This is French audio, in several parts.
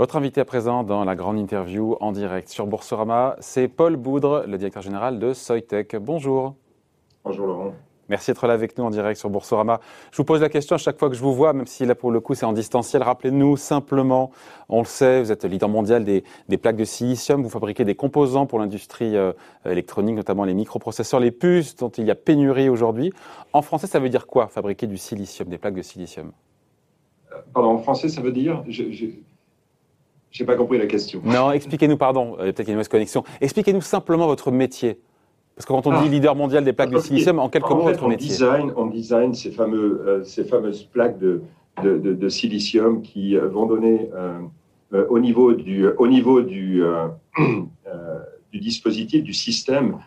Votre invité à présent dans la grande interview en direct sur Boursorama, c'est Paul Boudre, le directeur général de Soitec. Bonjour. Bonjour Laurent. Merci d'être là avec nous en direct sur Boursorama. Je vous pose la question à chaque fois que je vous vois, même si là pour le coup c'est en distanciel. Rappelez-nous simplement, on le sait, vous êtes leader mondial des, plaques de silicium, vous fabriquez des composants pour l'industrie euh, électronique, notamment les microprocesseurs, les puces dont il y a pénurie aujourd'hui. En français, ça veut dire quoi fabriquer du silicium, des plaques de silicium? Euh, Pardon, en français, ça veut dire je, n'ai pas compris la question. Non, expliquez-nous, pardon, euh, peut-être qu'il y a une mauvaise connexion. Expliquez-nous simplement votre métier. Parce que quand on dit ah. leader mondial des plaques de silicium, en quelques mots, votre on métier design, On design ces, fameux, euh, ces fameuses plaques de, de, de, silicium qui euh, vont donner euh, au niveau du, au niveau du, du dispositif, du système,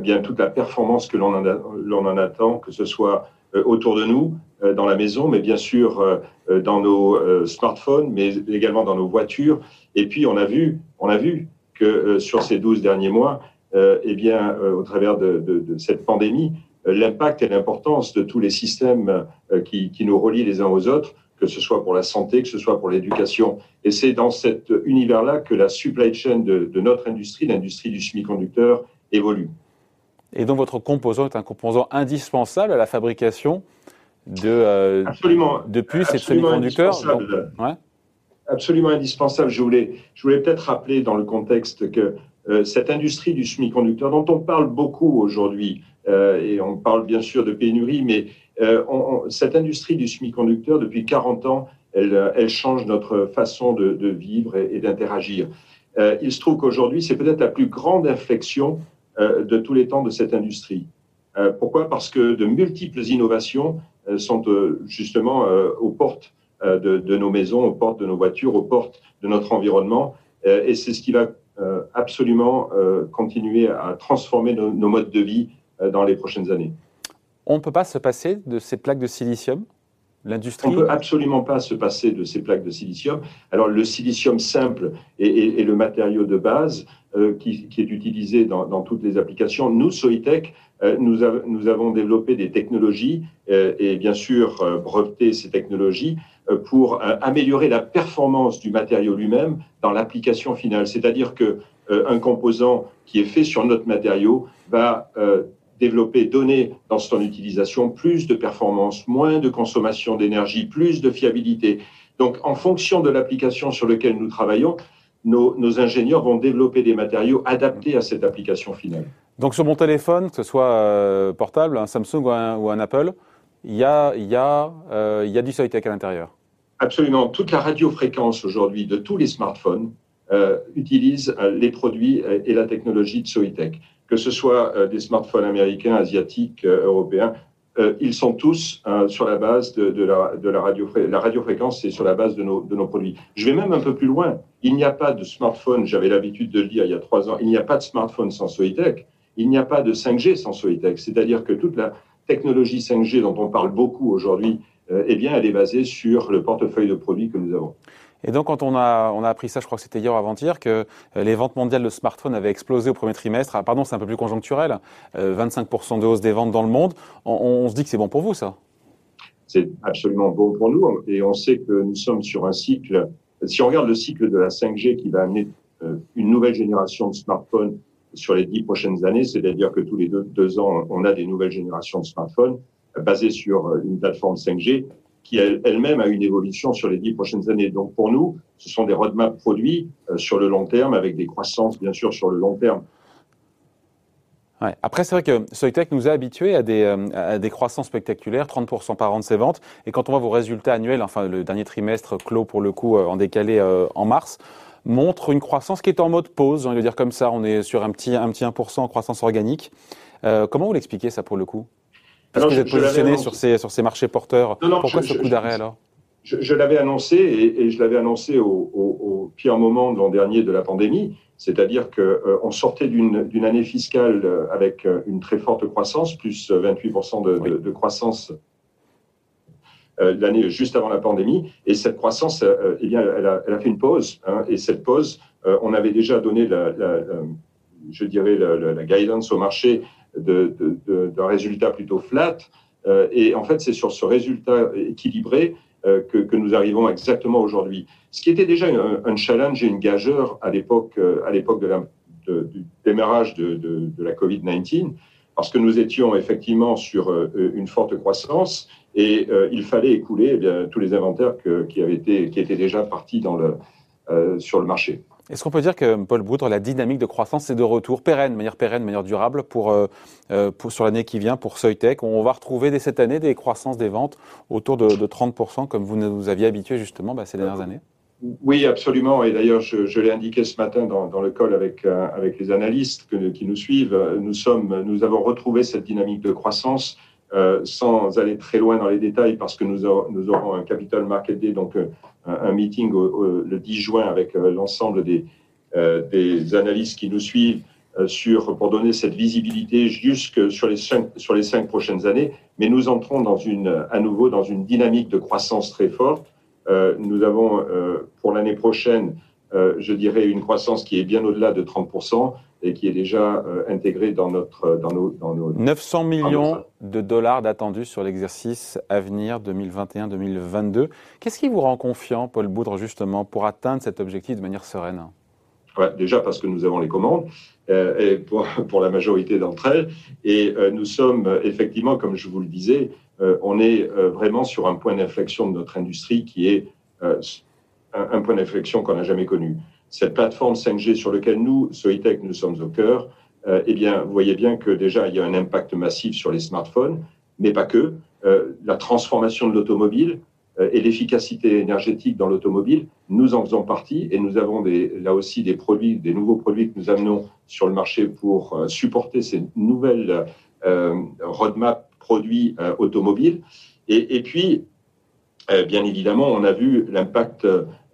bien toute la performance que l'on en, en, attend, que ce soit autour de nous, dans la maison, mais bien sûr dans nos smartphones, mais également dans nos voitures. Et puis on a vu, on a vu que sur ces 12 derniers mois, euh, eh bien, euh, au travers de, cette pandémie, euh, l'impact et l'importance de tous les systèmes qui, nous relient les uns aux autres, que ce soit pour la santé, que ce soit pour l'éducation. Et c'est dans cet univers-là que la supply chain de, notre industrie, l'industrie du semi-conducteur, évolue. Et donc votre composant est un composant indispensable à la fabrication de, absolument, de puces et de semi-conducteurs Absolument indispensable. Je voulais, je voulais peut-être rappeler dans le contexte que euh, cette industrie du semi-conducteur dont on parle beaucoup aujourd'hui, euh, et on parle bien sûr de pénurie, mais euh, cette industrie du semi-conducteur, depuis 40 ans, elle, elle, change notre façon de, de vivre et, d'interagir. il se trouve qu'aujourd'hui, c'est peut-être la plus grande inflexion de tous les temps de cette industrie. pourquoi? Parce que de multiples innovations sont justement aux portes de, nos maisons, aux portes de nos voitures, aux portes de notre environnement. et c'est ce qui va euh, absolument euh, continuer à transformer nos, modes de vie euh, dans les prochaines années. On ne peut pas se passer de ces plaques de silicium? On ne peut absolument pas se passer de ces plaques de silicium. Alors le silicium simple est, le matériau de base qui, est utilisé dans, toutes les applications. Nous, Soitec, nous, nous, avons développé des technologies et bien sûr breveté ces technologies euh, pour euh, améliorer la performance du matériau lui-même dans l'application finale. C'est-à-dire que euh, un composant qui est fait sur notre matériau va développer, donner dans son utilisation plus de performance, moins de consommation d'énergie, plus de fiabilité. Donc, en fonction de l'application sur laquelle nous travaillons, nos, nos, ingénieurs vont développer des matériaux adaptés à cette application finale. Donc, sur mon téléphone, que ce soit portable, un Samsung ou un, ou un Apple, il y a, il y a, euh, il y a du Soitec à l'intérieur. Absolument. Toute la radiofréquence aujourd'hui de tous les smartphones euh, utilise euh, les produits et la technologie de Soitec. Que ce soit des smartphones américains, asiatiques, européens, ils sont tous sur la base de, la, radiofréquence, c'est sur la base de nos, produits. Je vais même un peu plus loin. Il n'y a pas de smartphone, j'avais l'habitude de le dire il y a trois ans, il n'y a pas de smartphone sans Soitec. Il n'y a pas de 5G sans Soitec. C'est-à-dire que toute la, technologie 5G dont on parle beaucoup aujourd'hui, euh, eh bien, elle est basée sur le portefeuille de produits que nous avons. Et donc, quand on a, on a appris ça, je crois que c'était hier ou avant-hier, que euh, les ventes mondiales de smartphones avaient explosé au premier trimestre. Ah, pardon, c'est un peu plus conjoncturel. 25% euh, de hausse des ventes dans le monde. On, se dit que c'est bon pour vous, ça C'est absolument bon pour nous. Et on sait que nous sommes sur un cycle. Si on regarde le cycle de la 5G qui va amener une nouvelle génération de smartphones sur les dix prochaines années, c'est-à-dire que tous les deux, ans, on a des nouvelles générations de smartphones basées sur euh, une plateforme 5G qui elle-même a une évolution sur les dix prochaines années. Donc pour nous, ce sont des roadmaps produits euh, sur le long terme, avec des croissances bien sûr sur le long terme. Après, c'est vrai que Soitec nous a habitués à des, euh, croissances spectaculaires, 30% par an de ses ventes. Et quand on voit vos résultats annuels, enfin le dernier trimestre clos pour le coup en décalé en mars, montre une croissance qui est en mode pause, j'ai envie dire comme ça. On est sur un petit, un petit 1% en croissance organique. Euh, comment vous l'expliquez ça pour le coup? Parce que vous êtes positionné sur ces, sur ces marchés porteurs. Pourquoi ce coup d'arrêt alors? je, l'avais annoncé et, je l'avais annoncé au, pire moment de l'an dernier de la pandémie, c'est-à-dire qu'on euh, sortait d'une année fiscale euh, avec une très forte croissance, plus 28% de, de croissance euh, l'année juste avant la pandémie. Et cette croissance, euh, eh bien, elle a, elle a, fait une pause. Hein, et cette pause, euh, on avait déjà donné, la, la, je dirais, la, guidance au marché d'un de, de, résultat plutôt flat. et en fait, c'est sur ce résultat équilibré que, nous arrivons exactement aujourd'hui. Ce qui était déjà un, challenge et une gageure à l'époque, l'époque du démarrage de, la Covid-19, parce que nous étions effectivement sur une forte croissance et il fallait écouler eh tous les inventaires qui, avaient été, qui étaient déjà partis sur le marché. Est-ce qu'on peut dire que, Paul Boudre, la dynamique de croissance est de retour pérenne, de manière pérenne, de manière durable pour, euh, euh, sur l'année qui vient pour Soitec? On va retrouver dès cette année des croissances des ventes autour de, 30%, comme vous nous aviez habitué justement bah, ces dernières années? Oui, absolument. Et d'ailleurs, je, l'ai indiqué ce matin dans, le call avec, euh, avec les analystes qui nous suivent. Nous, sommes, nous avons retrouvé cette dynamique de croissance sans aller très loin dans les détails parce que nous, aurons un Capital Market Day, donc un, meeting le 10 juin avec euh, l'ensemble des, euh, des analystes qui nous suivent euh, pour donner cette visibilité jusque sur les cinq, prochaines années. Mais nous entrons à nouveau dans une dynamique de croissance très forte. nous avons pour l'année prochaine, je dirais, une croissance qui est bien au-delà de 30% et qui est déjà euh, intégré dans, notre, dans, nos, dans nos 900 millions de dollars d'attendus sur l'exercice à venir 2021-2022. Qu'est-ce qui vous rend confiant, Paul Boudre, justement, pour atteindre cet objectif de manière sereine? Ouais, Déjà parce que nous avons les commandes euh, et pour, pour, la majorité d'entre elles. Et euh, nous sommes effectivement, comme je vous le disais, on est vraiment sur un point d'inflexion de notre industrie qui est un, un point d'inflexion qu'on n'a jamais connu cette plateforme 5G sur laquelle nous, Soitec, nous sommes au cœur, euh, eh bien, vous voyez bien que déjà, il y a un impact massif sur les smartphones, mais pas que. Euh, la transformation de l'automobile euh, et l'efficacité énergétique dans l'automobile, nous en faisons partie et nous avons là aussi des produits, des nouveaux produits que nous amenons sur le marché pour supporter ces nouvelles roadmap produits automobiles. Et puis, bien évidemment, on a vu l'impact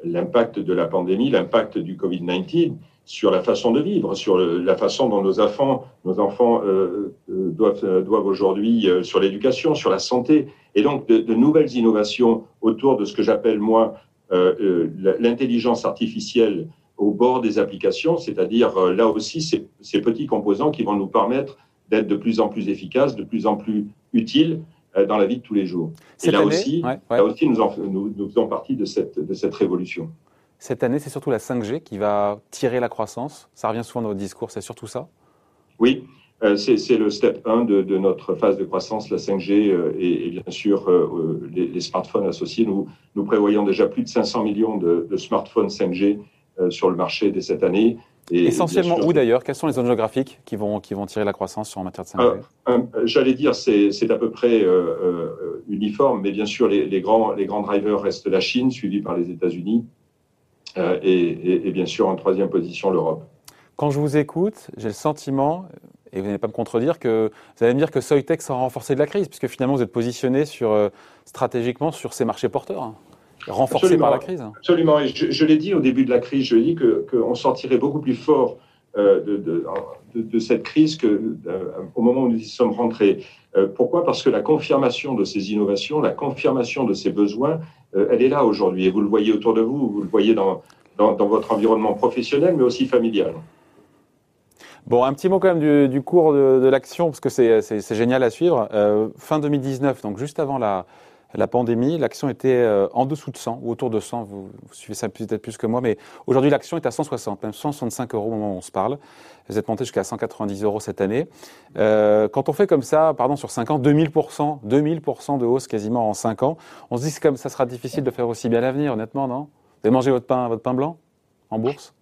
l'impact de la pandémie, l'impact du Covid-19 sur la façon de vivre, sur la façon dont nos enfants, nos enfants euh, euh, doivent, euh, doivent aujourd'hui, sur l'éducation, sur la santé, et donc de, nouvelles innovations autour de ce que j'appelle moi l'intelligence artificielle au bord des applications, c'est-à-dire là aussi ces, petits composants qui vont nous permettre d'être de plus en plus efficaces, de plus en plus utiles dans la vie de tous les jours. et là, aussi, là aussi, nous, nous, faisons partie de cette, de cette révolution. Cette année, c'est surtout la 5G qui va tirer la croissance. Ça revient souvent dans votre discours, c'est surtout ça? Oui, euh, c'est le step 1 de, de, notre phase de croissance, la 5G euh, et, bien sûr les, smartphones associés. Nous, nous prévoyons déjà plus de 500 millions de, de smartphones 5G sur le marché dès cette année. Essentiellement où d'ailleurs? Quelles sont les zones géographiques qui vont, qui vont tirer la croissance en matière de 5G euh, J'allais dire, c'est à peu près euh, euh, uniforme, mais bien sûr, les, grands, les grands drivers restent la Chine, suivie par les États-Unis, et, bien sûr, en troisième position, l'Europe. Quand je vous écoute, j'ai le sentiment, et vous n'allez pas me contredire, que vous allez me dire que Soitec sera renforcé de la crise, puisque finalement vous êtes positionné sur, stratégiquement sur ces marchés porteurs renforcé par la crise. Absolument. Et je, l'ai dit au début de la crise, je dit qu'on sortirait beaucoup plus fort euh, de, de, cette crise qu'au euh, au moment où nous y sommes rentrés. Euh, pourquoi? Parce que la confirmation de ces innovations, la confirmation de ces besoins, elle est là aujourd'hui. Et vous le voyez autour de vous, vous le voyez dans, dans, votre environnement professionnel, mais aussi familial. Bon, un petit mot quand même du, cours de, l'action, parce que c'est génial à suivre. fin 2019, donc juste avant la, la pandémie, l'action était euh, en dessous de 100 ou autour de 100. Vous, suivez ça peut-être plus que moi, mais aujourd'hui l'action est à 160, même 165 euros au moment où on se parle. Vous êtes monté jusqu'à 190 euros cette année. Euh, quand on fait comme ça, pardon, sur 5 ans, 2000%, 2000% de hausse quasiment en 5 ans, on se dit que ça sera difficile de faire aussi bien à l'avenir, honnêtement, non? Vous avez mangé votre pain, votre pain blanc en bourse?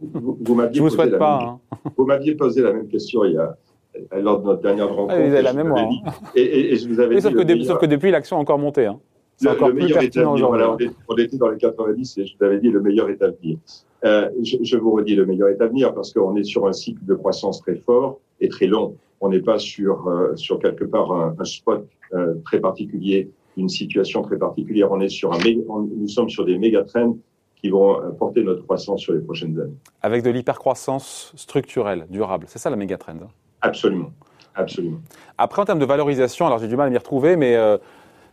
Vous, vous m'aviez posé, hein. posé la même question il y a, lors de notre dernière rencontre. Ah, vous avez la mémoire. Hein. et, je vous avais dit. Sauf, que, depuis, l'action a encore monté. Hein. Encore le. Voilà, on était dans les 90 et je vous avais dit le meilleur est à venir. Euh, je, je, vous redis le meilleur est à venir parce qu'on est sur un cycle de croissance très fort et très long. On n'est pas sur, euh, sur quelque part un, un spot euh, très particulier, une situation très particulière. On est sur un nous sommes sur des méga trends qui vont euh, porter notre croissance sur les prochaines années. Avec de l'hypercroissance structurelle, durable. C'est ça la méga trend. Hein. Absolument. Absolument. Après, en termes de valorisation, alors j'ai du mal à m'y retrouver, mais euh,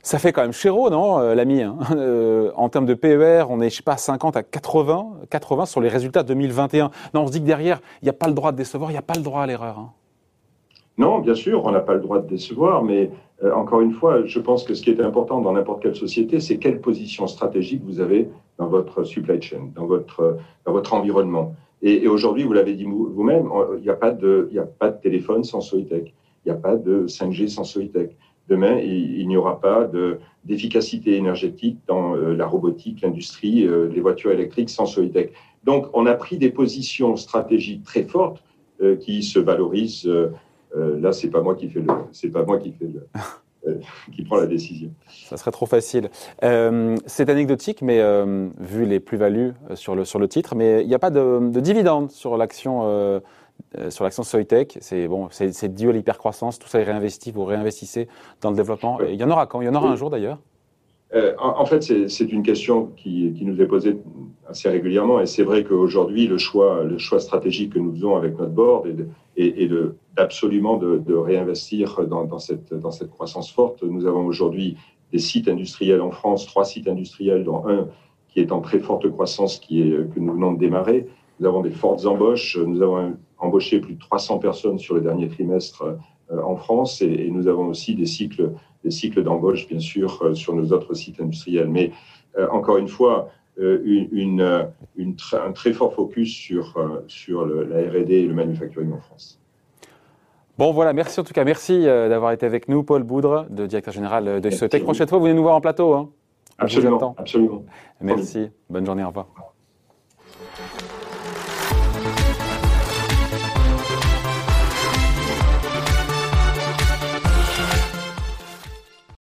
ça fait quand même chéro, non, euh, l'ami hein euh, En termes de PER, on est, je sais pas, 50 à 80, 80 sur les résultats 2021. Non, on se dit que derrière, il n'y a pas le droit de décevoir, il n'y a pas le droit à l'erreur. Hein. Non, bien sûr, on n'a pas le droit de décevoir, mais encore une fois, je pense que ce qui est important dans n'importe quelle société, c'est quelle position stratégique vous avez dans votre supply chain, dans votre, dans votre environnement. Et, aujourd'hui, vous l'avez dit vous-même, il n'y a, pas de, a pas de téléphone sans Soitec, il n'y a pas de 5G sans Soitec. Demain, il, n'y aura pas d'efficacité énergétique dans euh, la robotique, l'industrie, euh, les voitures électriques sans Soitec. Donc, on a pris des positions stratégiques très fortes qui se valorisent euh, là, c'est pas moi qui fais le, c'est pas moi qui fais le, euh, qui prend la décision. Ça serait trop facile. Euh, c'est anecdotique, mais vu les plus-values sur le, sur le titre, mais il n'y a pas de, de dividende sur l'action sur l'action Soitec. C'est bon, c'est dû à l'hypercroissance, tout ça est réinvesti, vous réinvestissez dans le développement. Il y en aura quand Il y en aura un jour d'ailleurs euh, en, fait, c'est une question qui, qui, nous est posée assez régulièrement, et c'est vrai qu'aujourd'hui, le choix, le choix stratégique que nous faisons avec notre board est, est, d'absolument de, réinvestir dans, cette, croissance forte. Nous avons aujourd'hui des sites industriels en France, trois sites industriels, dont un qui est en très forte croissance, qui est, que nous venons de démarrer. Nous avons des fortes embauches. Nous avons embauché plus de 300 personnes sur le dernier trimestre euh, en France, et, et nous avons aussi des cycles des cycles d'embauche, bien sûr, euh, sur nos autres sites industriels. Mais euh, encore une fois, euh, une, un très fort focus sur, sur la RD et le manufacturing en France. Bon voilà, merci en tout cas, merci d'avoir été avec nous, Paul Boudre, de directeur général de Sotec. Prochaine fois, vous venez nous voir en plateau. Hein. Absolument, absolument. Merci, bonne journée, au revoir.